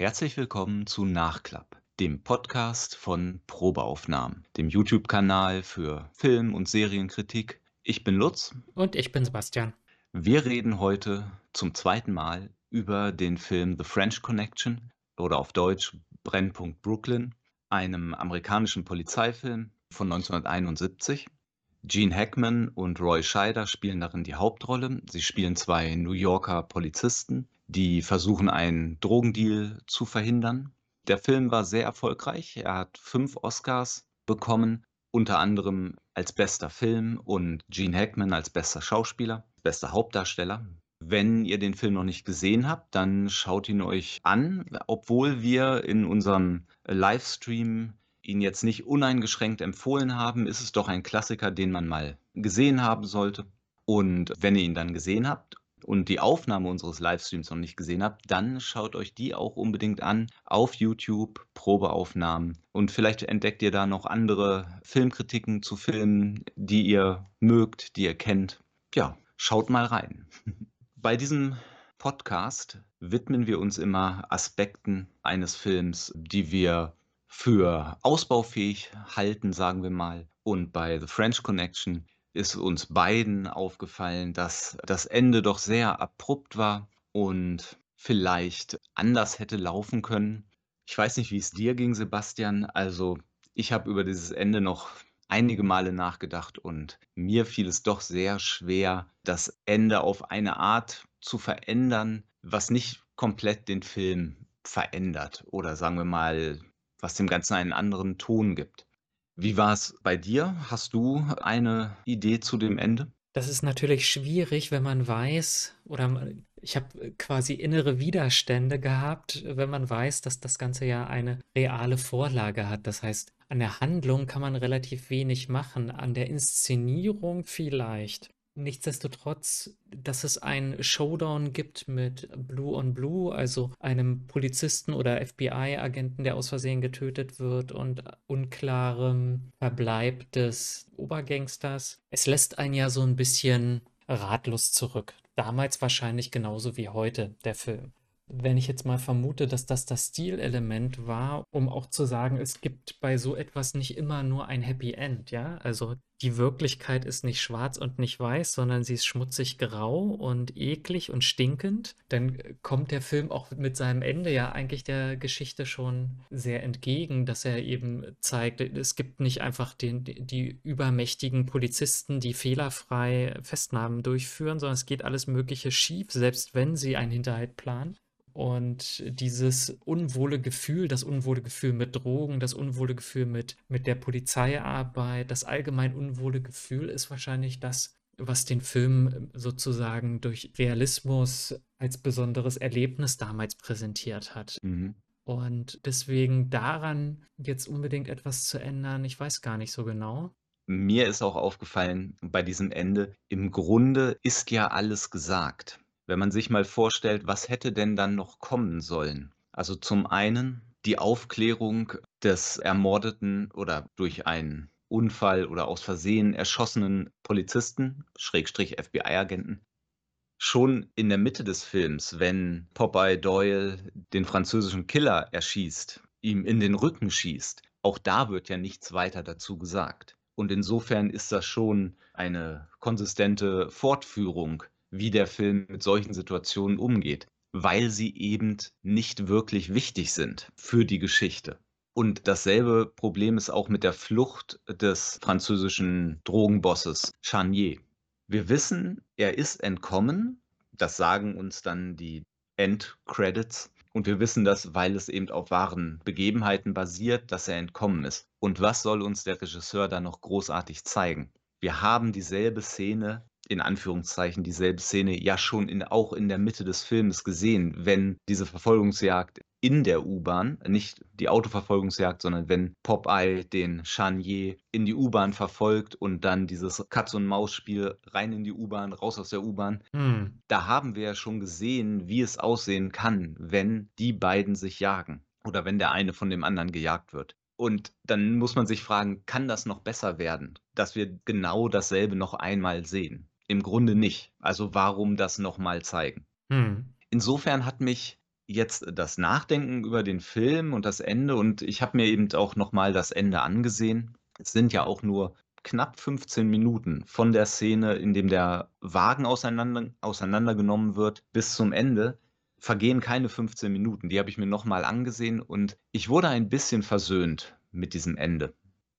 Herzlich willkommen zu Nachklapp, dem Podcast von Probeaufnahmen, dem YouTube-Kanal für Film- und Serienkritik. Ich bin Lutz. Und ich bin Sebastian. Wir reden heute zum zweiten Mal über den Film The French Connection oder auf Deutsch Brennpunkt Brooklyn, einem amerikanischen Polizeifilm von 1971. Gene Hackman und Roy Scheider spielen darin die Hauptrolle. Sie spielen zwei New Yorker Polizisten, die versuchen, einen Drogendeal zu verhindern. Der Film war sehr erfolgreich. Er hat fünf Oscars bekommen, unter anderem als bester Film und Gene Hackman als bester Schauspieler, bester Hauptdarsteller. Wenn ihr den Film noch nicht gesehen habt, dann schaut ihn euch an, obwohl wir in unserem Livestream ihn jetzt nicht uneingeschränkt empfohlen haben, ist es doch ein Klassiker, den man mal gesehen haben sollte. Und wenn ihr ihn dann gesehen habt und die Aufnahme unseres Livestreams noch nicht gesehen habt, dann schaut euch die auch unbedingt an auf YouTube, Probeaufnahmen. Und vielleicht entdeckt ihr da noch andere Filmkritiken zu Filmen, die ihr mögt, die ihr kennt. Ja, schaut mal rein. Bei diesem Podcast widmen wir uns immer Aspekten eines Films, die wir für ausbaufähig halten, sagen wir mal. Und bei The French Connection ist uns beiden aufgefallen, dass das Ende doch sehr abrupt war und vielleicht anders hätte laufen können. Ich weiß nicht, wie es dir ging, Sebastian. Also ich habe über dieses Ende noch einige Male nachgedacht und mir fiel es doch sehr schwer, das Ende auf eine Art zu verändern, was nicht komplett den Film verändert oder sagen wir mal was dem Ganzen einen anderen Ton gibt. Wie war es bei dir? Hast du eine Idee zu dem Ende? Das ist natürlich schwierig, wenn man weiß, oder ich habe quasi innere Widerstände gehabt, wenn man weiß, dass das Ganze ja eine reale Vorlage hat. Das heißt, an der Handlung kann man relativ wenig machen, an der Inszenierung vielleicht. Nichtsdestotrotz, dass es einen Showdown gibt mit Blue on Blue, also einem Polizisten oder FBI-Agenten, der aus Versehen getötet wird und unklarem Verbleib des Obergangsters. Es lässt einen ja so ein bisschen ratlos zurück. Damals wahrscheinlich genauso wie heute der Film wenn ich jetzt mal vermute, dass das das Stilelement war, um auch zu sagen, es gibt bei so etwas nicht immer nur ein Happy End, ja? Also die Wirklichkeit ist nicht schwarz und nicht weiß, sondern sie ist schmutzig grau und eklig und stinkend, dann kommt der Film auch mit seinem Ende ja eigentlich der Geschichte schon sehr entgegen, dass er eben zeigt, es gibt nicht einfach den, die übermächtigen Polizisten, die fehlerfrei Festnahmen durchführen, sondern es geht alles Mögliche schief, selbst wenn sie einen Hinterhalt planen. Und dieses unwohle Gefühl, das unwohle Gefühl mit Drogen, das unwohle Gefühl mit, mit der Polizeiarbeit, das allgemein unwohle Gefühl ist wahrscheinlich das, was den Film sozusagen durch Realismus als besonderes Erlebnis damals präsentiert hat. Mhm. Und deswegen daran jetzt unbedingt etwas zu ändern, ich weiß gar nicht so genau. Mir ist auch aufgefallen bei diesem Ende, im Grunde ist ja alles gesagt. Wenn man sich mal vorstellt, was hätte denn dann noch kommen sollen? Also zum einen die Aufklärung des ermordeten oder durch einen Unfall oder aus Versehen erschossenen Polizisten, Schrägstrich FBI-Agenten. Schon in der Mitte des Films, wenn Popeye Doyle den französischen Killer erschießt, ihm in den Rücken schießt, auch da wird ja nichts weiter dazu gesagt. Und insofern ist das schon eine konsistente Fortführung wie der Film mit solchen Situationen umgeht, weil sie eben nicht wirklich wichtig sind für die Geschichte. Und dasselbe Problem ist auch mit der Flucht des französischen Drogenbosses Charnier. Wir wissen, er ist entkommen. Das sagen uns dann die Endcredits. Und wir wissen das, weil es eben auf wahren Begebenheiten basiert, dass er entkommen ist. Und was soll uns der Regisseur da noch großartig zeigen? Wir haben dieselbe Szene in Anführungszeichen dieselbe Szene ja schon in, auch in der Mitte des Films gesehen, wenn diese Verfolgungsjagd in der U-Bahn, nicht die Autoverfolgungsjagd, sondern wenn Popeye den Charnier in die U-Bahn verfolgt und dann dieses Katz-und-Maus-Spiel rein in die U-Bahn, raus aus der U-Bahn. Hm. Da haben wir ja schon gesehen, wie es aussehen kann, wenn die beiden sich jagen oder wenn der eine von dem anderen gejagt wird. Und dann muss man sich fragen, kann das noch besser werden, dass wir genau dasselbe noch einmal sehen? Im Grunde nicht. Also warum das nochmal zeigen? Hm. Insofern hat mich jetzt das Nachdenken über den Film und das Ende und ich habe mir eben auch noch mal das Ende angesehen. Es sind ja auch nur knapp 15 Minuten von der Szene, in dem der Wagen auseinander auseinandergenommen wird, bis zum Ende vergehen keine 15 Minuten. Die habe ich mir noch mal angesehen und ich wurde ein bisschen versöhnt mit diesem Ende.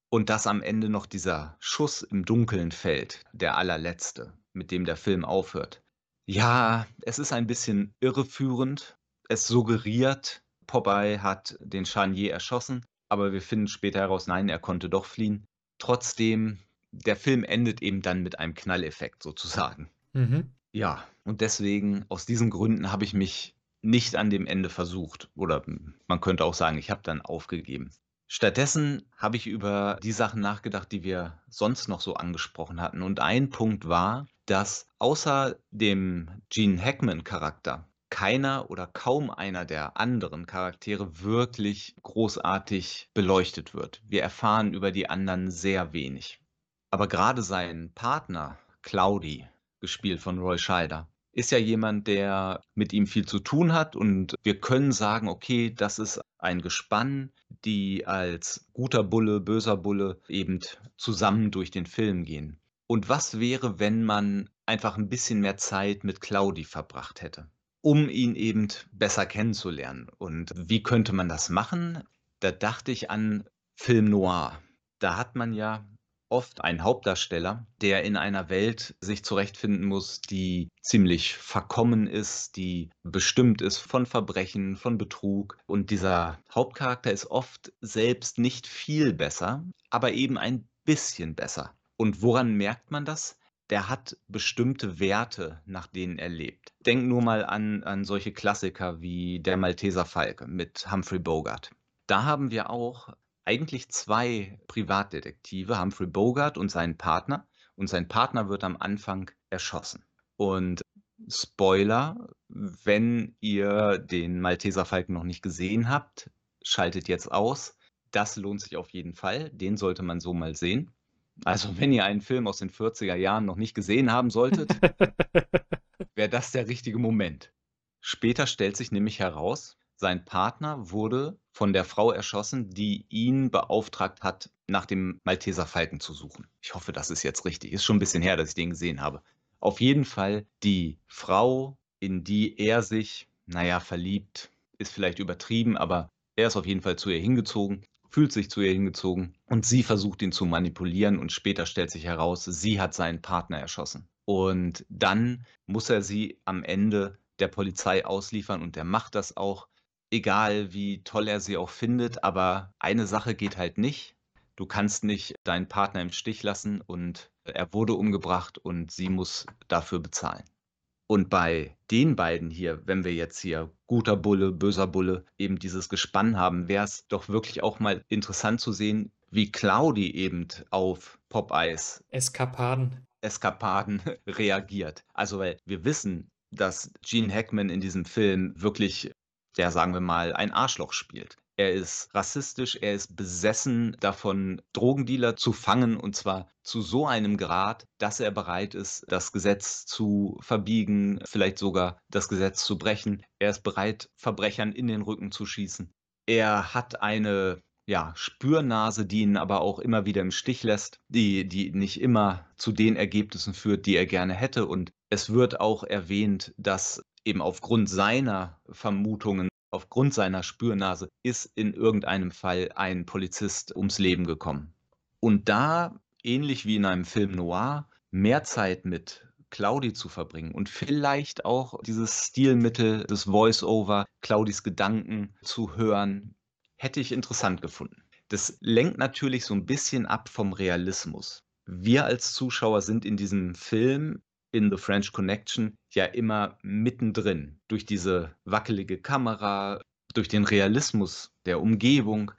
Und dass am Ende noch dieser Schuss im Dunkeln fällt, der allerletzte, mit dem der Film aufhört. Ja, es ist ein bisschen irreführend. Es suggeriert, Popeye hat den Charnier erschossen, aber wir finden später heraus, nein, er konnte doch fliehen. Trotzdem, der Film endet eben dann mit einem Knalleffekt sozusagen. Mhm. Ja, und deswegen, aus diesen Gründen habe ich mich nicht an dem Ende versucht. Oder man könnte auch sagen, ich habe dann aufgegeben. Stattdessen habe ich über die Sachen nachgedacht, die wir sonst noch so angesprochen hatten. Und ein Punkt war, dass außer dem Gene Hackman-Charakter keiner oder kaum einer der anderen Charaktere wirklich großartig beleuchtet wird. Wir erfahren über die anderen sehr wenig. Aber gerade sein Partner, Claudi, gespielt von Roy Scheider, ist ja jemand, der mit ihm viel zu tun hat und wir können sagen, okay, das ist ein Gespann, die als guter Bulle, böser Bulle eben zusammen durch den Film gehen. Und was wäre, wenn man einfach ein bisschen mehr Zeit mit Claudi verbracht hätte, um ihn eben besser kennenzulernen? Und wie könnte man das machen? Da dachte ich an Film Noir. Da hat man ja oft ein Hauptdarsteller, der in einer Welt sich zurechtfinden muss, die ziemlich verkommen ist, die bestimmt ist von Verbrechen, von Betrug. Und dieser Hauptcharakter ist oft selbst nicht viel besser, aber eben ein bisschen besser. Und woran merkt man das? Der hat bestimmte Werte, nach denen er lebt. Denk nur mal an, an solche Klassiker wie Der Malteser Falke mit Humphrey Bogart. Da haben wir auch eigentlich zwei Privatdetektive, Humphrey Bogart und seinen Partner. Und sein Partner wird am Anfang erschossen. Und Spoiler, wenn ihr den Malteser Falken noch nicht gesehen habt, schaltet jetzt aus. Das lohnt sich auf jeden Fall. Den sollte man so mal sehen. Also, wenn ihr einen Film aus den 40er Jahren noch nicht gesehen haben solltet, wäre das der richtige Moment. Später stellt sich nämlich heraus, sein Partner wurde von der Frau erschossen, die ihn beauftragt hat, nach dem Malteser Falken zu suchen. Ich hoffe, das ist jetzt richtig. Ist schon ein bisschen her, dass ich den gesehen habe. Auf jeden Fall die Frau, in die er sich, naja, verliebt, ist vielleicht übertrieben, aber er ist auf jeden Fall zu ihr hingezogen, fühlt sich zu ihr hingezogen und sie versucht ihn zu manipulieren und später stellt sich heraus, sie hat seinen Partner erschossen. Und dann muss er sie am Ende der Polizei ausliefern und er macht das auch egal wie toll er sie auch findet, aber eine Sache geht halt nicht. Du kannst nicht deinen Partner im Stich lassen und er wurde umgebracht und sie muss dafür bezahlen. Und bei den beiden hier, wenn wir jetzt hier guter Bulle, böser Bulle, eben dieses Gespann haben, wäre es doch wirklich auch mal interessant zu sehen, wie Claudi eben auf Popeyes Eskapaden. Eskapaden reagiert. Also, weil wir wissen, dass Gene Hackman in diesem Film wirklich der, sagen wir mal, ein Arschloch spielt. Er ist rassistisch, er ist besessen davon, Drogendealer zu fangen und zwar zu so einem Grad, dass er bereit ist, das Gesetz zu verbiegen, vielleicht sogar das Gesetz zu brechen. Er ist bereit, Verbrechern in den Rücken zu schießen. Er hat eine ja, Spürnase, die ihn aber auch immer wieder im Stich lässt, die, die nicht immer zu den Ergebnissen führt, die er gerne hätte. Und es wird auch erwähnt, dass eben aufgrund seiner Vermutungen, aufgrund seiner Spürnase, ist in irgendeinem Fall ein Polizist ums Leben gekommen. Und da, ähnlich wie in einem Film noir, mehr Zeit mit Claudi zu verbringen und vielleicht auch dieses Stilmittel des Voice-Over, Claudis Gedanken zu hören, hätte ich interessant gefunden. Das lenkt natürlich so ein bisschen ab vom Realismus. Wir als Zuschauer sind in diesem Film in The French Connection ja immer mittendrin durch diese wackelige Kamera, durch den Realismus der Umgebung.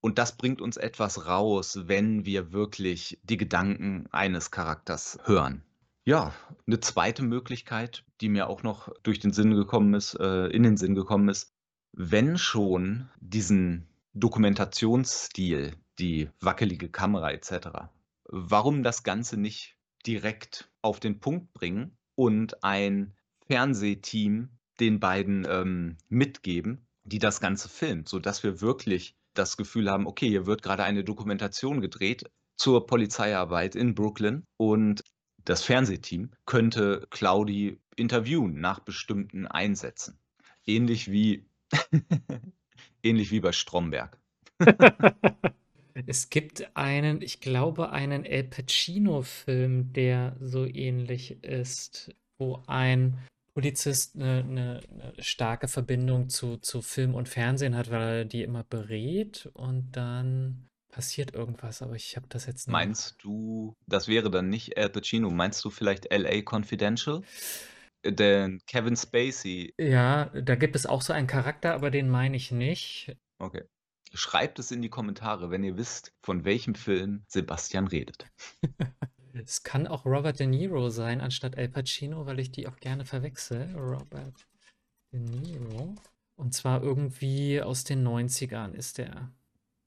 Und das bringt uns etwas raus, wenn wir wirklich die Gedanken eines Charakters hören. Ja, eine zweite Möglichkeit, die mir auch noch durch den Sinn gekommen ist, äh, in den Sinn gekommen ist, wenn schon diesen Dokumentationsstil, die wackelige Kamera etc., warum das Ganze nicht direkt auf den Punkt bringen und ein Fernsehteam den beiden ähm, mitgeben, die das Ganze filmt, sodass wir wirklich das Gefühl haben, okay, hier wird gerade eine Dokumentation gedreht zur Polizeiarbeit in Brooklyn und das Fernsehteam könnte Claudi interviewen nach bestimmten Einsätzen. Ähnlich wie, ähnlich wie bei Stromberg. Es gibt einen, ich glaube, einen El Pacino-Film, der so ähnlich ist, wo ein Polizist eine, eine, eine starke Verbindung zu, zu Film und Fernsehen hat, weil er die immer berät und dann passiert irgendwas, aber ich habe das jetzt nicht. Meinst du, das wäre dann nicht Al Pacino, meinst du vielleicht LA Confidential? Den Kevin Spacey. Ja, da gibt es auch so einen Charakter, aber den meine ich nicht. Okay. Schreibt es in die Kommentare, wenn ihr wisst, von welchem Film Sebastian redet. es kann auch Robert De Niro sein, anstatt Al Pacino, weil ich die auch gerne verwechsel. Robert De Niro. Und zwar irgendwie aus den 90ern ist der.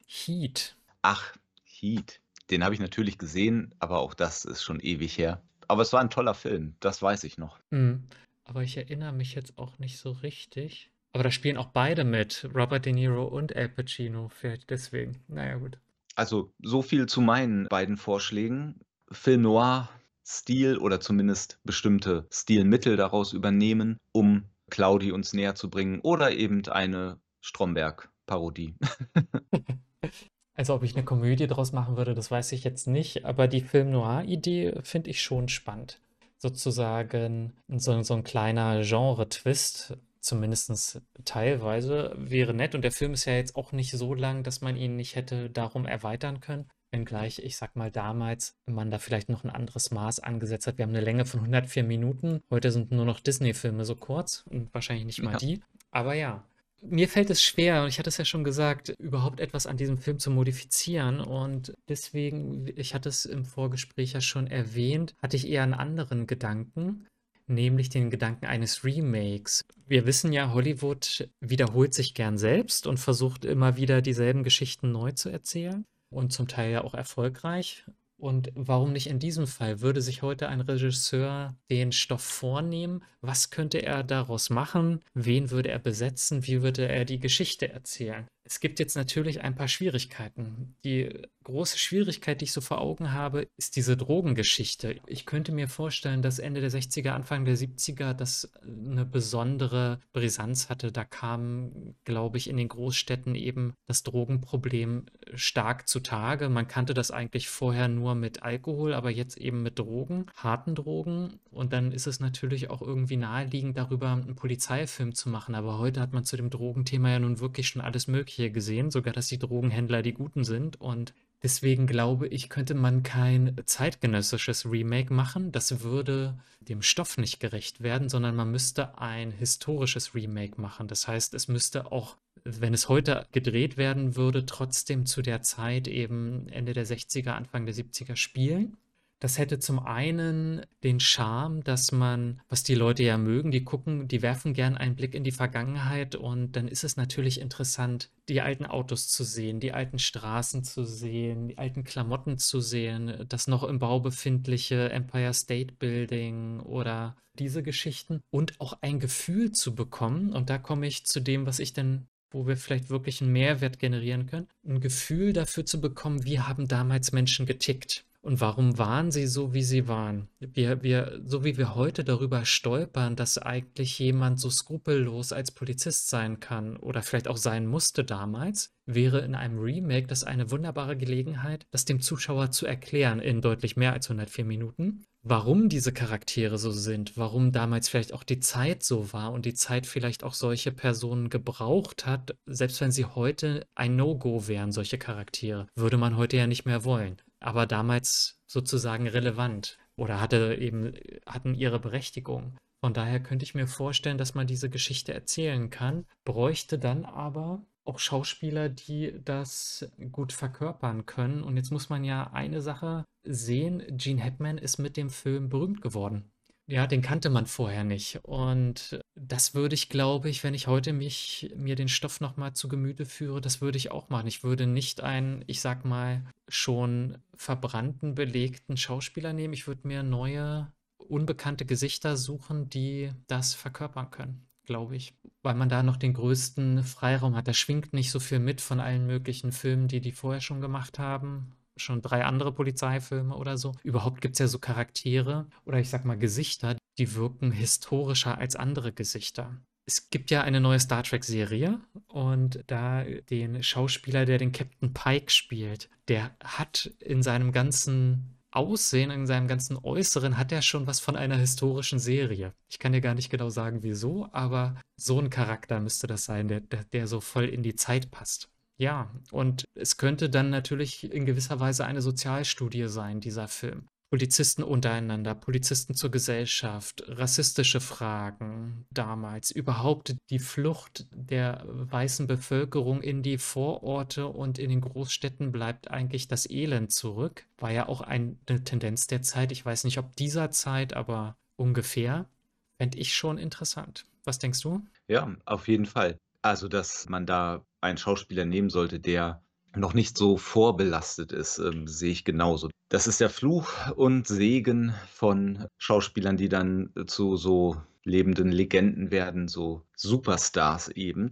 Heat. Ach, Heat. Den habe ich natürlich gesehen, aber auch das ist schon ewig her. Aber es war ein toller Film, das weiß ich noch. Mhm. Aber ich erinnere mich jetzt auch nicht so richtig. Aber da spielen auch beide mit, Robert De Niro und Al Pacino, vielleicht deswegen. Naja, gut. Also so viel zu meinen beiden Vorschlägen. Film Noir, Stil oder zumindest bestimmte Stilmittel daraus übernehmen, um Claudi uns näher zu bringen oder eben eine Stromberg-Parodie. also ob ich eine Komödie daraus machen würde, das weiß ich jetzt nicht, aber die Film Noir-Idee finde ich schon spannend. Sozusagen so, so ein kleiner Genre-Twist, Zumindest teilweise wäre nett. Und der Film ist ja jetzt auch nicht so lang, dass man ihn nicht hätte darum erweitern können. Wenngleich, ich sag mal, damals man da vielleicht noch ein anderes Maß angesetzt hat. Wir haben eine Länge von 104 Minuten. Heute sind nur noch Disney-Filme so kurz und wahrscheinlich nicht mal ja. die. Aber ja, mir fällt es schwer, und ich hatte es ja schon gesagt, überhaupt etwas an diesem Film zu modifizieren. Und deswegen, ich hatte es im Vorgespräch ja schon erwähnt, hatte ich eher einen anderen Gedanken nämlich den Gedanken eines Remakes. Wir wissen ja, Hollywood wiederholt sich gern selbst und versucht immer wieder dieselben Geschichten neu zu erzählen und zum Teil ja auch erfolgreich. Und warum nicht in diesem Fall? Würde sich heute ein Regisseur den Stoff vornehmen? Was könnte er daraus machen? Wen würde er besetzen? Wie würde er die Geschichte erzählen? Es gibt jetzt natürlich ein paar Schwierigkeiten. Die große Schwierigkeit, die ich so vor Augen habe, ist diese Drogengeschichte. Ich könnte mir vorstellen, dass Ende der 60er, Anfang der 70er das eine besondere Brisanz hatte. Da kam, glaube ich, in den Großstädten eben das Drogenproblem stark zutage. Man kannte das eigentlich vorher nur mit Alkohol, aber jetzt eben mit Drogen, harten Drogen. Und dann ist es natürlich auch irgendwie naheliegend, darüber einen Polizeifilm zu machen. Aber heute hat man zu dem Drogenthema ja nun wirklich schon alles Mögliche gesehen, sogar dass die Drogenhändler die Guten sind. Und deswegen glaube ich, könnte man kein zeitgenössisches Remake machen. Das würde dem Stoff nicht gerecht werden, sondern man müsste ein historisches Remake machen. Das heißt, es müsste auch, wenn es heute gedreht werden würde, trotzdem zu der Zeit eben Ende der 60er, Anfang der 70er spielen. Das hätte zum einen den Charme, dass man, was die Leute ja mögen, die gucken, die werfen gern einen Blick in die Vergangenheit und dann ist es natürlich interessant, die alten Autos zu sehen, die alten Straßen zu sehen, die alten Klamotten zu sehen, das noch im Bau befindliche Empire State Building oder diese Geschichten und auch ein Gefühl zu bekommen. Und da komme ich zu dem, was ich denn wo wir vielleicht wirklich einen Mehrwert generieren können, ein Gefühl dafür zu bekommen, wie haben damals Menschen getickt. Und warum waren sie so, wie sie waren? Wir, wir, so wie wir heute darüber stolpern, dass eigentlich jemand so skrupellos als Polizist sein kann oder vielleicht auch sein musste damals, wäre in einem Remake das eine wunderbare Gelegenheit, das dem Zuschauer zu erklären in deutlich mehr als 104 Minuten, warum diese Charaktere so sind, warum damals vielleicht auch die Zeit so war und die Zeit vielleicht auch solche Personen gebraucht hat, selbst wenn sie heute ein No-Go wären, solche Charaktere, würde man heute ja nicht mehr wollen aber damals sozusagen relevant oder hatte eben, hatten ihre Berechtigung. Von daher könnte ich mir vorstellen, dass man diese Geschichte erzählen kann, bräuchte dann aber auch Schauspieler, die das gut verkörpern können. Und jetzt muss man ja eine Sache sehen, Gene Hackman ist mit dem Film berühmt geworden. Ja, den kannte man vorher nicht. Und das würde ich, glaube ich, wenn ich heute mich mir den Stoff nochmal zu Gemüte führe, das würde ich auch machen. Ich würde nicht einen, ich sag mal, schon verbrannten, belegten Schauspieler nehmen. Ich würde mir neue, unbekannte Gesichter suchen, die das verkörpern können. glaube ich, weil man da noch den größten Freiraum hat. Da schwingt nicht so viel mit von allen möglichen Filmen, die die vorher schon gemacht haben. Schon drei andere Polizeifilme oder so. Überhaupt gibt es ja so Charaktere oder ich sag mal Gesichter, die wirken historischer als andere Gesichter. Es gibt ja eine neue Star Trek-Serie und da den Schauspieler, der den Captain Pike spielt, der hat in seinem ganzen Aussehen, in seinem ganzen Äußeren hat er schon was von einer historischen Serie. Ich kann dir gar nicht genau sagen, wieso, aber so ein Charakter müsste das sein, der, der, der so voll in die Zeit passt. Ja, und es könnte dann natürlich in gewisser Weise eine Sozialstudie sein, dieser Film. Polizisten untereinander, Polizisten zur Gesellschaft, rassistische Fragen damals, überhaupt die Flucht der weißen Bevölkerung in die Vororte und in den Großstädten bleibt eigentlich das Elend zurück. War ja auch eine Tendenz der Zeit. Ich weiß nicht, ob dieser Zeit, aber ungefähr. Fände ich schon interessant. Was denkst du? Ja, auf jeden Fall. Also, dass man da einen Schauspieler nehmen sollte, der noch nicht so vorbelastet ist, ähm, sehe ich genauso. Das ist der Fluch und Segen von Schauspielern, die dann zu so lebenden Legenden werden, so Superstars eben,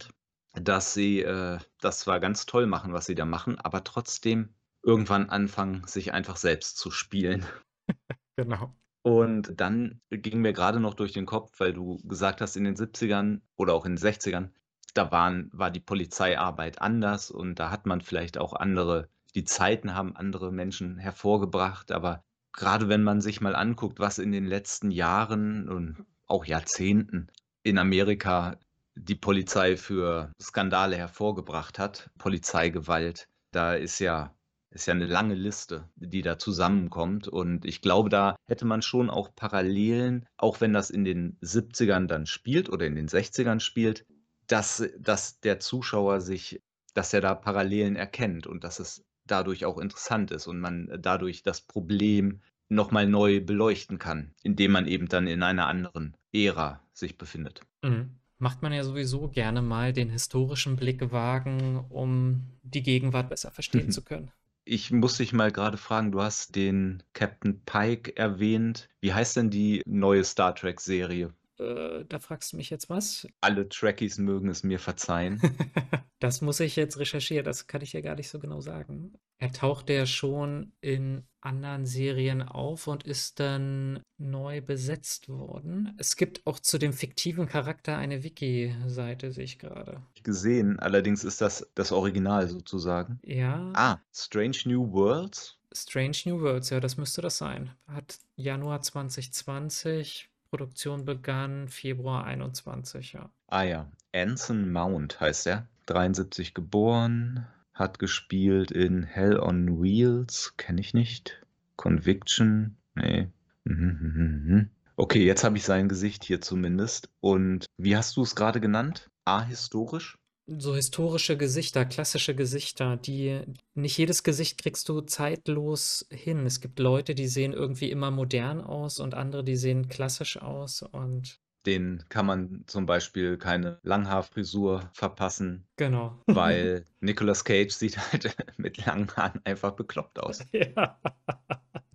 dass sie äh, das zwar ganz toll machen, was sie da machen, aber trotzdem irgendwann anfangen, sich einfach selbst zu spielen. Genau. Und dann ging mir gerade noch durch den Kopf, weil du gesagt hast, in den 70ern oder auch in den 60ern da waren, war die Polizeiarbeit anders und da hat man vielleicht auch andere, die Zeiten haben andere Menschen hervorgebracht, aber gerade wenn man sich mal anguckt, was in den letzten Jahren und auch Jahrzehnten in Amerika die Polizei für Skandale hervorgebracht hat, Polizeigewalt, da ist ja ist ja eine lange Liste, die da zusammenkommt. Und ich glaube, da hätte man schon auch Parallelen, auch wenn das in den 70ern dann spielt oder in den 60ern spielt, dass, dass der Zuschauer sich, dass er da Parallelen erkennt und dass es dadurch auch interessant ist und man dadurch das Problem nochmal neu beleuchten kann, indem man eben dann in einer anderen Ära sich befindet. Mhm. Macht man ja sowieso gerne mal den historischen Blick wagen, um die Gegenwart besser verstehen zu können. Ich muss dich mal gerade fragen, du hast den Captain Pike erwähnt. Wie heißt denn die neue Star Trek-Serie? Äh, da fragst du mich jetzt was? Alle Trekkies mögen es mir verzeihen. das muss ich jetzt recherchieren, das kann ich ja gar nicht so genau sagen. Er taucht ja schon in anderen Serien auf und ist dann neu besetzt worden. Es gibt auch zu dem fiktiven Charakter eine Wiki-Seite, sehe ich gerade. Gesehen, allerdings ist das das Original sozusagen. Ja. Ah, Strange New Worlds? Strange New Worlds, ja, das müsste das sein. Hat Januar 2020 Produktion begann Februar 21, ja. Ah ja, Anson Mount heißt er. 73 geboren, hat gespielt in Hell on Wheels, kenne ich nicht. Conviction, nee. Okay, jetzt habe ich sein Gesicht hier zumindest. Und wie hast du es gerade genannt? Ahistorisch? So historische Gesichter, klassische Gesichter, die nicht jedes Gesicht kriegst du zeitlos hin. Es gibt Leute, die sehen irgendwie immer modern aus und andere, die sehen klassisch aus und den kann man zum Beispiel keine Langhaarfrisur verpassen. Genau. Weil Nicolas Cage sieht halt mit langen Haaren einfach bekloppt aus. Ja.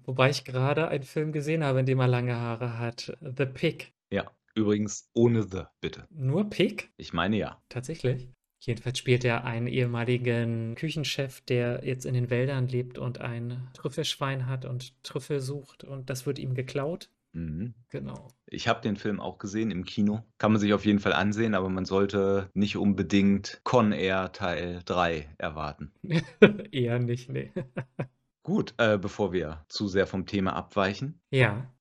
Wobei ich gerade einen Film gesehen habe, in dem er lange Haare hat. The Pig. Ja, übrigens ohne The, bitte. Nur Pig? Ich meine ja. Tatsächlich. Jedenfalls spielt er einen ehemaligen Küchenchef, der jetzt in den Wäldern lebt und ein Trüffelschwein hat und Trüffel sucht und das wird ihm geklaut. Mhm. Genau. Ich habe den Film auch gesehen im Kino. Kann man sich auf jeden Fall ansehen, aber man sollte nicht unbedingt Con Air Teil 3 erwarten. Eher nicht, nee. Gut, äh, bevor wir zu sehr vom Thema abweichen. Ja.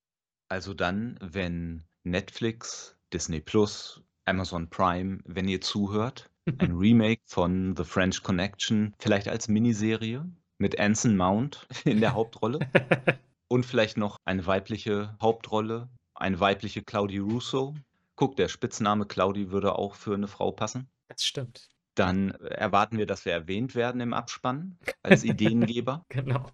Also dann, wenn Netflix, Disney Plus, Amazon Prime, wenn ihr zuhört, ein Remake von The French Connection, vielleicht als Miniserie mit Anson Mount in der Hauptrolle und vielleicht noch eine weibliche Hauptrolle, eine weibliche Claudie Russo. Guck, der Spitzname Claudie würde auch für eine Frau passen. Das stimmt. Dann erwarten wir, dass wir erwähnt werden im Abspann als Ideengeber. genau.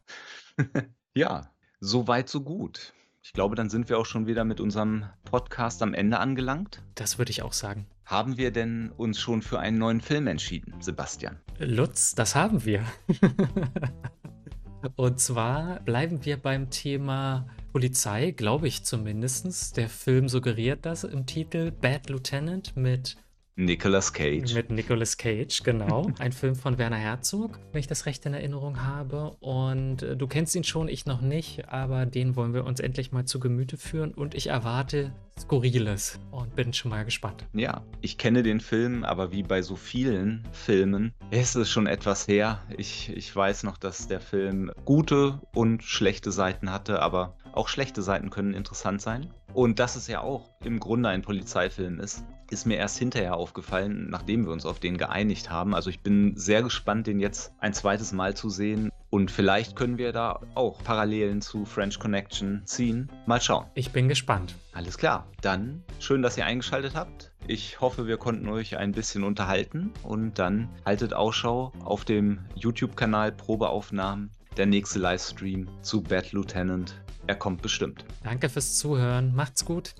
ja, so weit, so gut. Ich glaube, dann sind wir auch schon wieder mit unserem Podcast am Ende angelangt. Das würde ich auch sagen. Haben wir denn uns schon für einen neuen Film entschieden, Sebastian? Lutz, das haben wir. Und zwar bleiben wir beim Thema Polizei, glaube ich zumindest. Der Film suggeriert das im Titel Bad Lieutenant mit Nicolas Cage. Mit Nicolas Cage, genau. Ein Film von Werner Herzog, wenn ich das recht in Erinnerung habe. Und äh, du kennst ihn schon, ich noch nicht, aber den wollen wir uns endlich mal zu Gemüte führen. Und ich erwarte Skurriles und bin schon mal gespannt. Ja, ich kenne den Film, aber wie bei so vielen Filmen ist es schon etwas her. Ich, ich weiß noch, dass der Film gute und schlechte Seiten hatte, aber auch schlechte Seiten können interessant sein. Und dass es ja auch im Grunde ein Polizeifilm ist, ist mir erst hinterher aufgefallen, nachdem wir uns auf den geeinigt haben. Also ich bin sehr gespannt, den jetzt ein zweites Mal zu sehen. Und vielleicht können wir da auch Parallelen zu French Connection ziehen. Mal schauen. Ich bin gespannt. Alles klar. Dann schön, dass ihr eingeschaltet habt. Ich hoffe, wir konnten euch ein bisschen unterhalten. Und dann haltet Ausschau auf dem YouTube-Kanal Probeaufnahmen. Der nächste Livestream zu Bad Lieutenant er kommt bestimmt. Danke fürs Zuhören. Macht's gut.